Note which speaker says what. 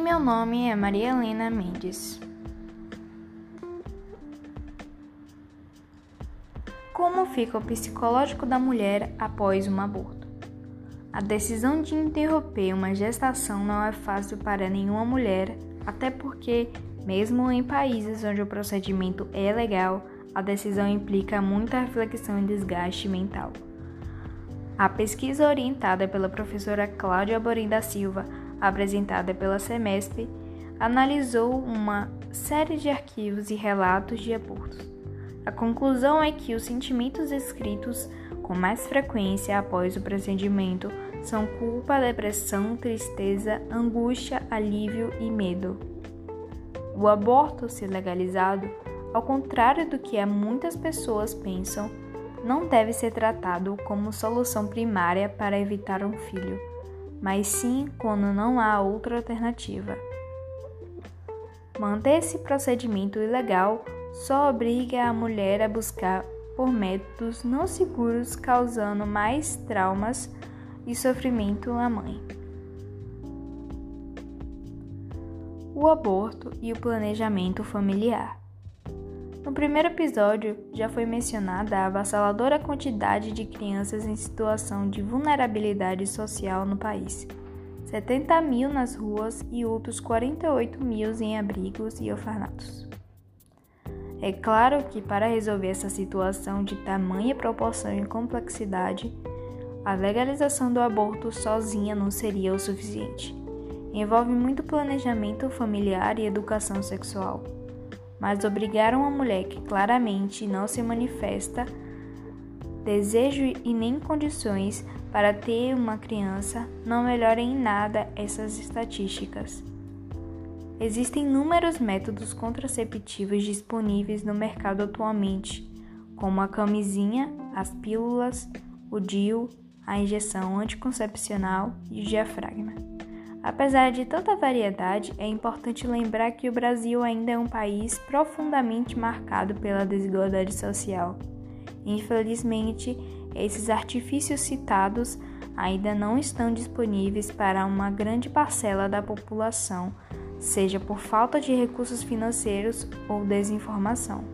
Speaker 1: meu nome é Maria Helena Mendes. Como fica o psicológico da mulher após um aborto? A decisão de interromper uma gestação não é fácil para nenhuma mulher, até porque, mesmo em países onde o procedimento é legal, a decisão implica muita reflexão e desgaste mental. A pesquisa orientada pela professora Cláudia Amorim da Silva, apresentada pela Semestre, analisou uma série de arquivos e relatos de abortos. A conclusão é que os sentimentos escritos com mais frequência após o procedimento são culpa, depressão, tristeza, angústia, alívio e medo. O aborto, se legalizado, ao contrário do que muitas pessoas pensam, não deve ser tratado como solução primária para evitar um filho, mas sim quando não há outra alternativa. Manter esse procedimento ilegal só obriga a mulher a buscar por métodos não seguros, causando mais traumas e sofrimento à mãe. O aborto e o planejamento familiar. No primeiro episódio, já foi mencionada a avassaladora quantidade de crianças em situação de vulnerabilidade social no país. 70 mil nas ruas e outros 48 mil em abrigos e orfanatos. É claro que para resolver essa situação de tamanha proporção e complexidade, a legalização do aborto sozinha não seria o suficiente. Envolve muito planejamento familiar e educação sexual mas obrigaram a mulher que claramente não se manifesta desejo e nem condições para ter uma criança não melhora em nada essas estatísticas. Existem inúmeros métodos contraceptivos disponíveis no mercado atualmente, como a camisinha, as pílulas, o DIU, a injeção anticoncepcional e o diafragma. Apesar de tanta variedade, é importante lembrar que o Brasil ainda é um país profundamente marcado pela desigualdade social. Infelizmente, esses artifícios citados ainda não estão disponíveis para uma grande parcela da população, seja por falta de recursos financeiros ou desinformação.